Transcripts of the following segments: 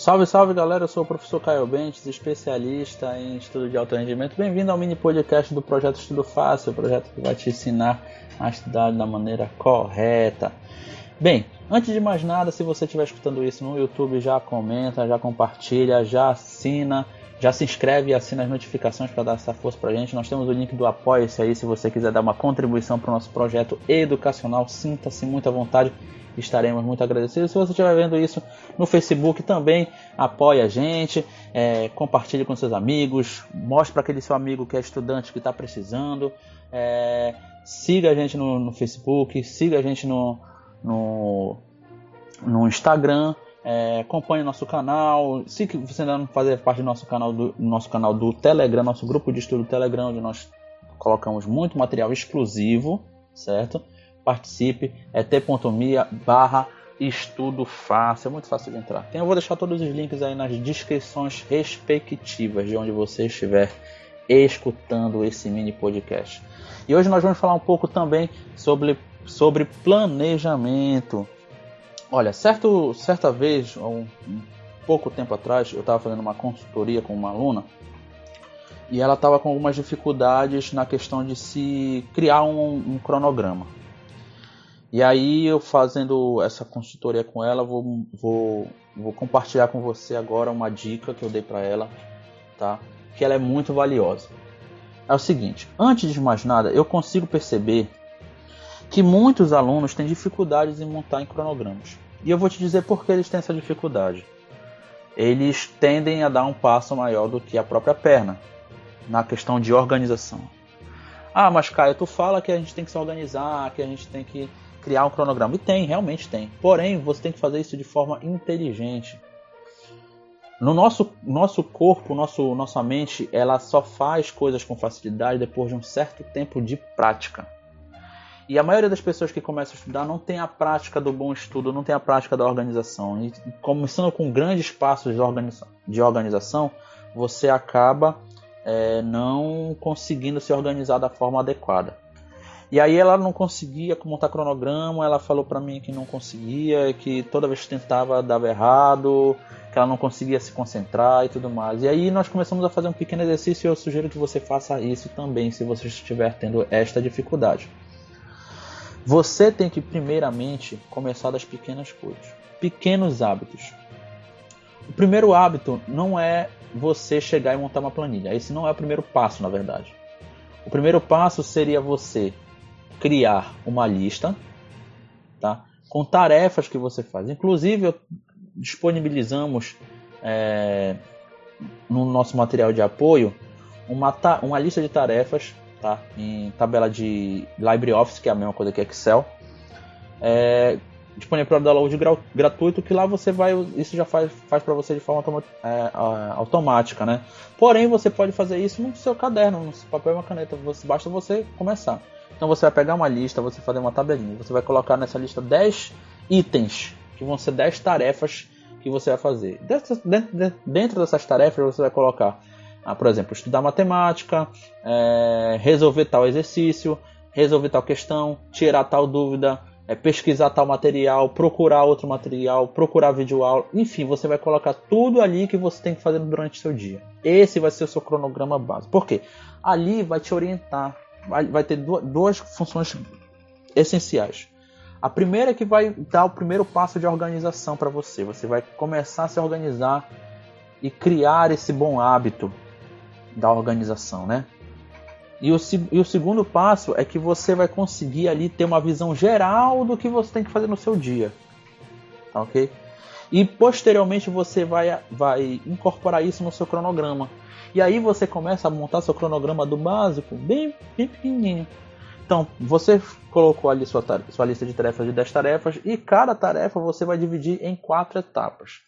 Salve, salve galera, eu sou o professor Caio Bentes, especialista em estudo de alto rendimento. Bem-vindo ao mini podcast do projeto Estudo Fácil, o projeto que vai te ensinar a estudar da maneira correta. Bem, antes de mais nada, se você estiver escutando isso no YouTube, já comenta, já compartilha, já assina, já se inscreve e assina as notificações para dar essa força para a gente. Nós temos o link do Apoia-se aí, se você quiser dar uma contribuição para o nosso projeto educacional, sinta-se muito à vontade estaremos muito agradecidos. Se você estiver vendo isso no Facebook, também apoie a gente, é, compartilhe com seus amigos, mostre para aquele seu amigo que é estudante que está precisando. É, siga a gente no, no, Facebook, siga a gente no, no, no Instagram. É, acompanhe nosso canal. Se você ainda não fazer parte do nosso canal do nosso canal do Telegram, nosso grupo de estudo Telegram, onde nós colocamos muito material exclusivo, certo? participe, é t.me barra estudo fácil, é muito fácil de entrar. Então, eu vou deixar todos os links aí nas descrições respectivas de onde você estiver escutando esse mini podcast. E hoje nós vamos falar um pouco também sobre, sobre planejamento. Olha, certo, certa vez, um, um pouco tempo atrás, eu estava fazendo uma consultoria com uma aluna e ela estava com algumas dificuldades na questão de se criar um, um cronograma. E aí eu fazendo essa consultoria com ela, vou, vou, vou compartilhar com você agora uma dica que eu dei para ela, tá? Que ela é muito valiosa. É o seguinte, antes de mais nada, eu consigo perceber que muitos alunos têm dificuldades em montar em cronogramas. E eu vou te dizer por que eles têm essa dificuldade. Eles tendem a dar um passo maior do que a própria perna na questão de organização. Ah, mas Caio, tu fala que a gente tem que se organizar, que a gente tem que criar um cronograma. E tem, realmente tem. Porém, você tem que fazer isso de forma inteligente. No nosso, nosso corpo, nosso, nossa mente, ela só faz coisas com facilidade depois de um certo tempo de prática. E a maioria das pessoas que começam a estudar não tem a prática do bom estudo, não tem a prática da organização. E começando com grandes passos de, organiza de organização, você acaba é, não conseguindo se organizar da forma adequada. E aí ela não conseguia montar cronograma, ela falou para mim que não conseguia, que toda vez que tentava dava errado, que ela não conseguia se concentrar e tudo mais. E aí nós começamos a fazer um pequeno exercício e eu sugiro que você faça isso também, se você estiver tendo esta dificuldade. Você tem que primeiramente começar das pequenas coisas, pequenos hábitos. O primeiro hábito não é você chegar e montar uma planilha. Esse não é o primeiro passo, na verdade. O primeiro passo seria você criar uma lista tá? com tarefas que você faz. Inclusive, disponibilizamos é, no nosso material de apoio uma, uma lista de tarefas tá? em tabela de LibreOffice, que é a mesma coisa que Excel. É, disponível para download gratuito que lá você vai isso já faz, faz para você de forma é, automática né porém você pode fazer isso no seu caderno no seu papel e uma caneta você, basta você começar então você vai pegar uma lista, você fazer uma tabelinha, você vai colocar nessa lista 10 itens, que vão ser 10 tarefas que você vai fazer. Dentro dessas tarefas você vai colocar, ah, por exemplo, estudar matemática, é, resolver tal exercício, resolver tal questão, tirar tal dúvida, é, pesquisar tal material, procurar outro material, procurar vídeo aula, enfim, você vai colocar tudo ali que você tem que fazer durante o seu dia. Esse vai ser o seu cronograma básico. Por quê? Ali vai te orientar vai ter duas funções essenciais. A primeira é que vai dar o primeiro passo de organização para você. Você vai começar a se organizar e criar esse bom hábito da organização, né? E o, e o segundo passo é que você vai conseguir ali ter uma visão geral do que você tem que fazer no seu dia, tá ok? E posteriormente você vai, vai incorporar isso no seu cronograma. E aí você começa a montar seu cronograma do básico, bem, bem pequenininho. Então, você colocou ali sua, sua lista de tarefas de 10 tarefas e cada tarefa você vai dividir em quatro etapas.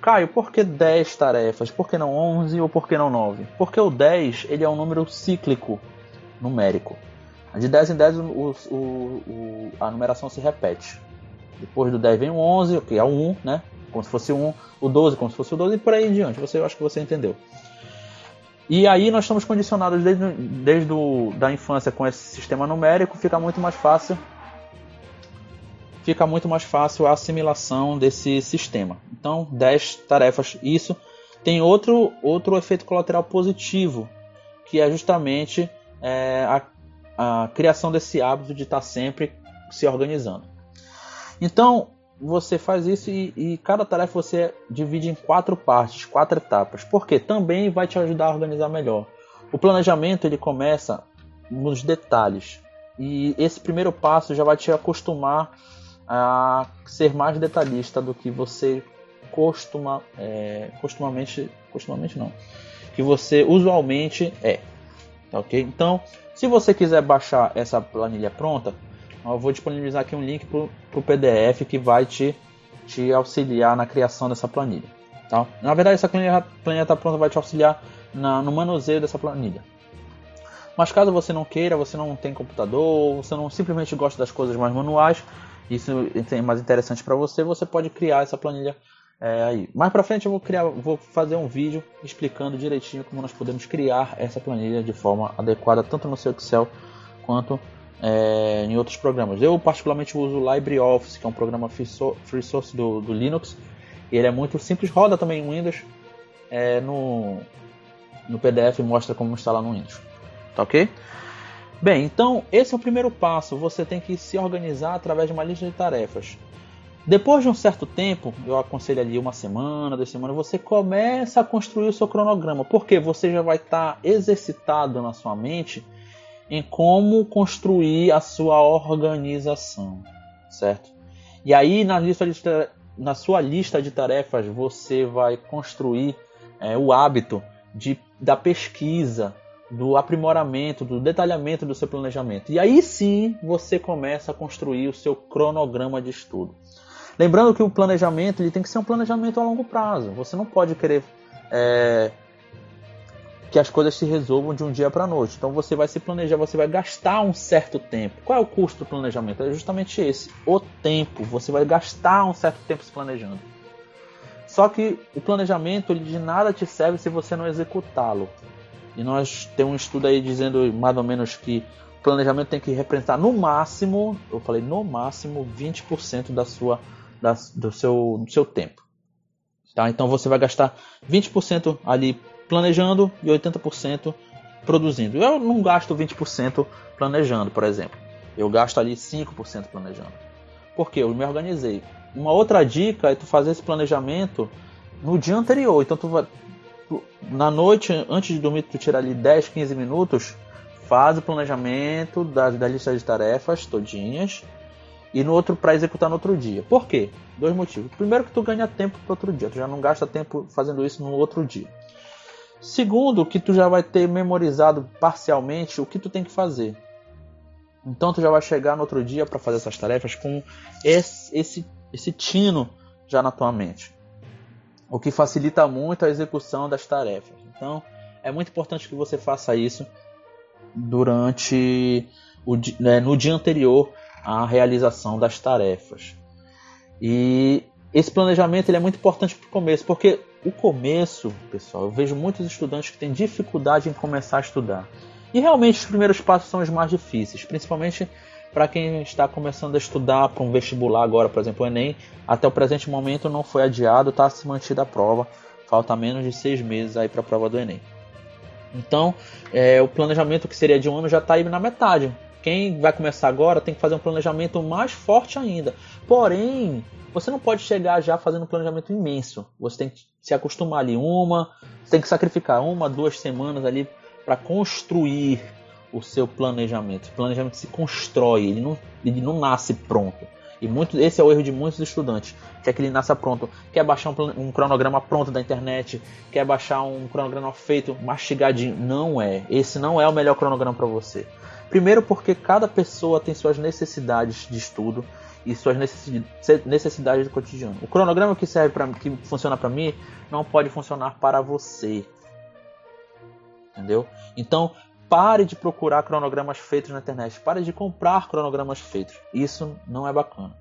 Caio, por que 10 tarefas? Por que não 11 ou por que não 9? Porque o 10 ele é um número cíclico numérico. De 10 em 10 o, o, o, a numeração se repete. Depois do 10 vem o 11, que é o 1, né? Como se fosse 1, o 12 como se fosse o 12 e por aí em diante. Você, eu acho que você entendeu. E aí nós estamos condicionados desde, desde o, da infância com esse sistema numérico, fica muito mais fácil fica muito mais fácil a assimilação desse sistema. Então, 10 tarefas. Isso tem outro, outro efeito colateral positivo, que é justamente é, a, a criação desse hábito de estar sempre se organizando. Então, você faz isso e, e, cada tarefa você divide em quatro partes, quatro etapas, porque também vai te ajudar a organizar melhor. O planejamento ele começa nos detalhes e esse primeiro passo já vai te acostumar a ser mais detalhista do que você costuma, é, costumamente, costumamente não, que você usualmente é, tá ok? Então, se você quiser baixar essa planilha pronta, eu vou disponibilizar aqui um link para o PDF que vai te, te auxiliar na criação dessa planilha. Tá? Na verdade, essa planilha, planilha tá pronta vai te auxiliar na, no manuseio dessa planilha. Mas caso você não queira, você não tem computador, você não simplesmente gosta das coisas mais manuais, isso é mais interessante para você, você pode criar essa planilha é, aí. Mais para frente eu vou criar, vou fazer um vídeo explicando direitinho como nós podemos criar essa planilha de forma adequada tanto no seu Excel quanto é, em outros programas. Eu particularmente uso o LibreOffice, que é um programa free source do, do Linux. Ele é muito simples, roda também em Windows. É, no, no PDF mostra como instalar no Windows. Tá ok? Bem, então esse é o primeiro passo. Você tem que se organizar através de uma lista de tarefas. Depois de um certo tempo, eu aconselho ali uma semana, duas semanas, você começa a construir o seu cronograma, porque você já vai estar exercitado na sua mente em como construir a sua organização, certo? E aí na, lista de, na sua lista de tarefas você vai construir é, o hábito de, da pesquisa, do aprimoramento, do detalhamento do seu planejamento. E aí sim você começa a construir o seu cronograma de estudo. Lembrando que o planejamento ele tem que ser um planejamento a longo prazo. Você não pode querer é, que as coisas se resolvam de um dia para a noite. Então você vai se planejar, você vai gastar um certo tempo. Qual é o custo do planejamento? É justamente esse, o tempo. Você vai gastar um certo tempo se planejando. Só que o planejamento ele de nada te serve se você não executá-lo. E nós temos um estudo aí dizendo mais ou menos que o planejamento tem que representar no máximo, eu falei no máximo 20% da sua da, do seu do seu tempo. Tá? Então você vai gastar 20% ali planejando e 80% produzindo. Eu não gasto 20% planejando, por exemplo. Eu gasto ali 5% planejando. Porque eu me organizei. Uma outra dica é tu fazer esse planejamento no dia anterior. Então tu vai na noite antes de dormir tu tira ali 10, 15 minutos, faz o planejamento da, da lista de tarefas todinhas e no outro para executar no outro dia. Por quê? Dois motivos. Primeiro que tu ganha tempo para outro dia, tu já não gasta tempo fazendo isso no outro dia. Segundo, que tu já vai ter memorizado parcialmente o que tu tem que fazer. Então tu já vai chegar no outro dia para fazer essas tarefas com esse, esse, esse tino já na tua mente. O que facilita muito a execução das tarefas. Então é muito importante que você faça isso durante o, né, no dia anterior à realização das tarefas. E esse planejamento ele é muito importante para o começo, porque o começo, pessoal, eu vejo muitos estudantes que têm dificuldade em começar a estudar. E realmente os primeiros passos são os mais difíceis, principalmente para quem está começando a estudar para um vestibular agora, por exemplo, o Enem, até o presente momento não foi adiado, está se mantida a prova, falta menos de seis meses aí para a prova do Enem. Então, é, o planejamento que seria de um ano já está aí na metade. Quem vai começar agora tem que fazer um planejamento mais forte ainda. Porém, você não pode chegar já fazendo um planejamento imenso. Você tem que se acostumar ali uma, tem que sacrificar uma, duas semanas ali para construir o seu planejamento. O planejamento se constrói, ele não, ele não nasce pronto. E muito, esse é o erro de muitos estudantes, que é que ele nasce pronto, quer baixar um, um, cronograma pronto da internet, quer baixar um cronograma feito, mastigadinho. Não é. Esse não é o melhor cronograma para você. Primeiro porque cada pessoa tem suas necessidades de estudo, e suas necessidades do cotidiano. O cronograma que serve para que funciona para mim não pode funcionar para você. Entendeu? Então, pare de procurar cronogramas feitos na internet. Pare de comprar cronogramas feitos. Isso não é bacana.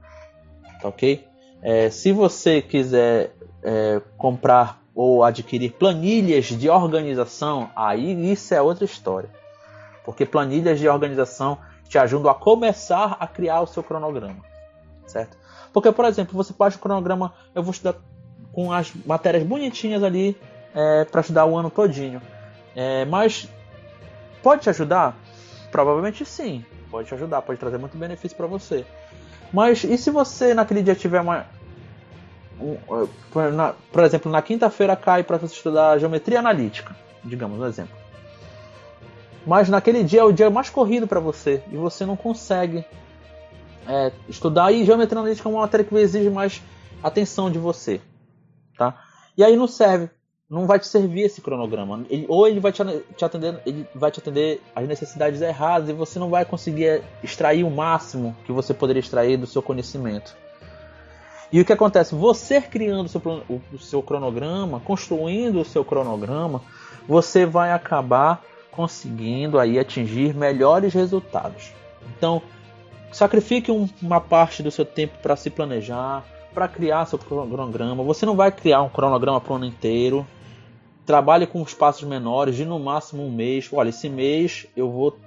Tá ok? É, se você quiser é, comprar ou adquirir planilhas de organização, aí isso é outra história. Porque planilhas de organização te ajudam a começar a criar o seu cronograma certo? Porque, por exemplo, você pode o cronograma, eu vou estudar com as matérias bonitinhas ali é, para estudar o ano todinho. É, mas pode te ajudar? Provavelmente sim, pode te ajudar, pode trazer muito benefício para você. Mas e se você naquele dia tiver uma. Um, na, por exemplo, na quinta-feira cai para você estudar geometria analítica, digamos um exemplo. Mas naquele dia é o dia mais corrido para você e você não consegue é, estudar. E geometria analítica é uma matéria que exige mais atenção de você. Tá? E aí não serve não vai te servir esse cronograma. Ele, ou ele vai te, te, atender, ele vai te atender as necessidades erradas e você não vai conseguir extrair o máximo que você poderia extrair do seu conhecimento. E o que acontece? Você criando o seu, o seu cronograma, construindo o seu cronograma, você vai acabar conseguindo aí atingir melhores resultados. Então, sacrifique um, uma parte do seu tempo para se planejar, para criar seu cronograma. Você não vai criar um cronograma para o ano inteiro, trabalhe com espaços menores, de no máximo um mês. Olha, esse mês eu vou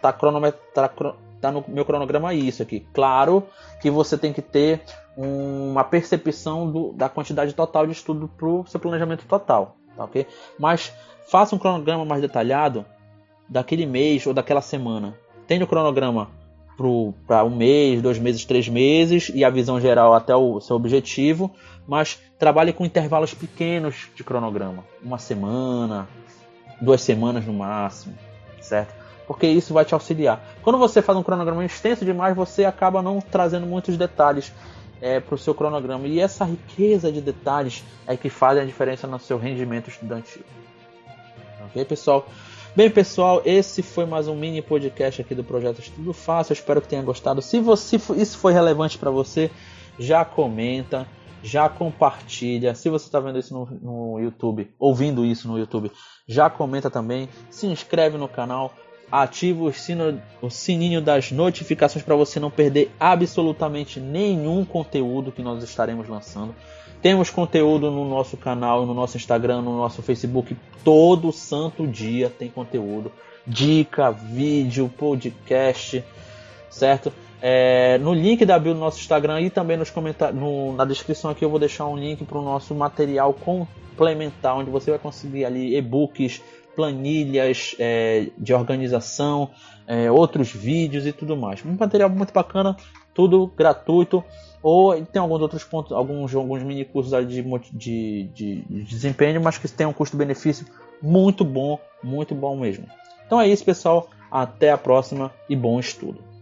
tá cronometrar tá no meu cronograma isso aqui. Claro que você tem que ter uma percepção do, da quantidade total de estudo para o seu planejamento total, tá ok? Mas faça um cronograma mais detalhado daquele mês ou daquela semana. Tenha o cronograma para um mês, dois meses, três meses e a visão geral até o seu objetivo mas trabalhe com intervalos pequenos de cronograma, uma semana, duas semanas no máximo, certo? Porque isso vai te auxiliar. Quando você faz um cronograma extenso demais, você acaba não trazendo muitos detalhes é, para o seu cronograma. E essa riqueza de detalhes é que faz a diferença no seu rendimento estudantil. Ok, pessoal? Bem, pessoal, esse foi mais um mini podcast aqui do Projeto Estudo Fácil. Eu espero que tenha gostado. Se você, isso foi relevante para você, já comenta já compartilha. Se você está vendo isso no, no, YouTube, ouvindo isso no YouTube, já comenta também. Se inscreve no canal, ativa o, sino, o sininho das notificações para você não perder absolutamente nenhum conteúdo que nós estaremos lançando. Temos conteúdo no nosso canal, no nosso Instagram, no nosso Facebook. Todo santo dia tem conteúdo. Dica, vídeo, podcast, certo? É, no link da bio do nosso Instagram e também nos comentários, na descrição aqui eu vou deixar um link para o nosso material complementar, onde você vai conseguir ali e-books, planilhas é, de organização, é, outros vídeos e tudo mais. Um material muito bacana, tudo gratuito. Ou tem alguns outros pontos, alguns, alguns mini cursos de, de, de, de desempenho, mas que tem um custo-benefício muito bom, muito bom mesmo. Então é isso, pessoal. Até a próxima e bom estudo.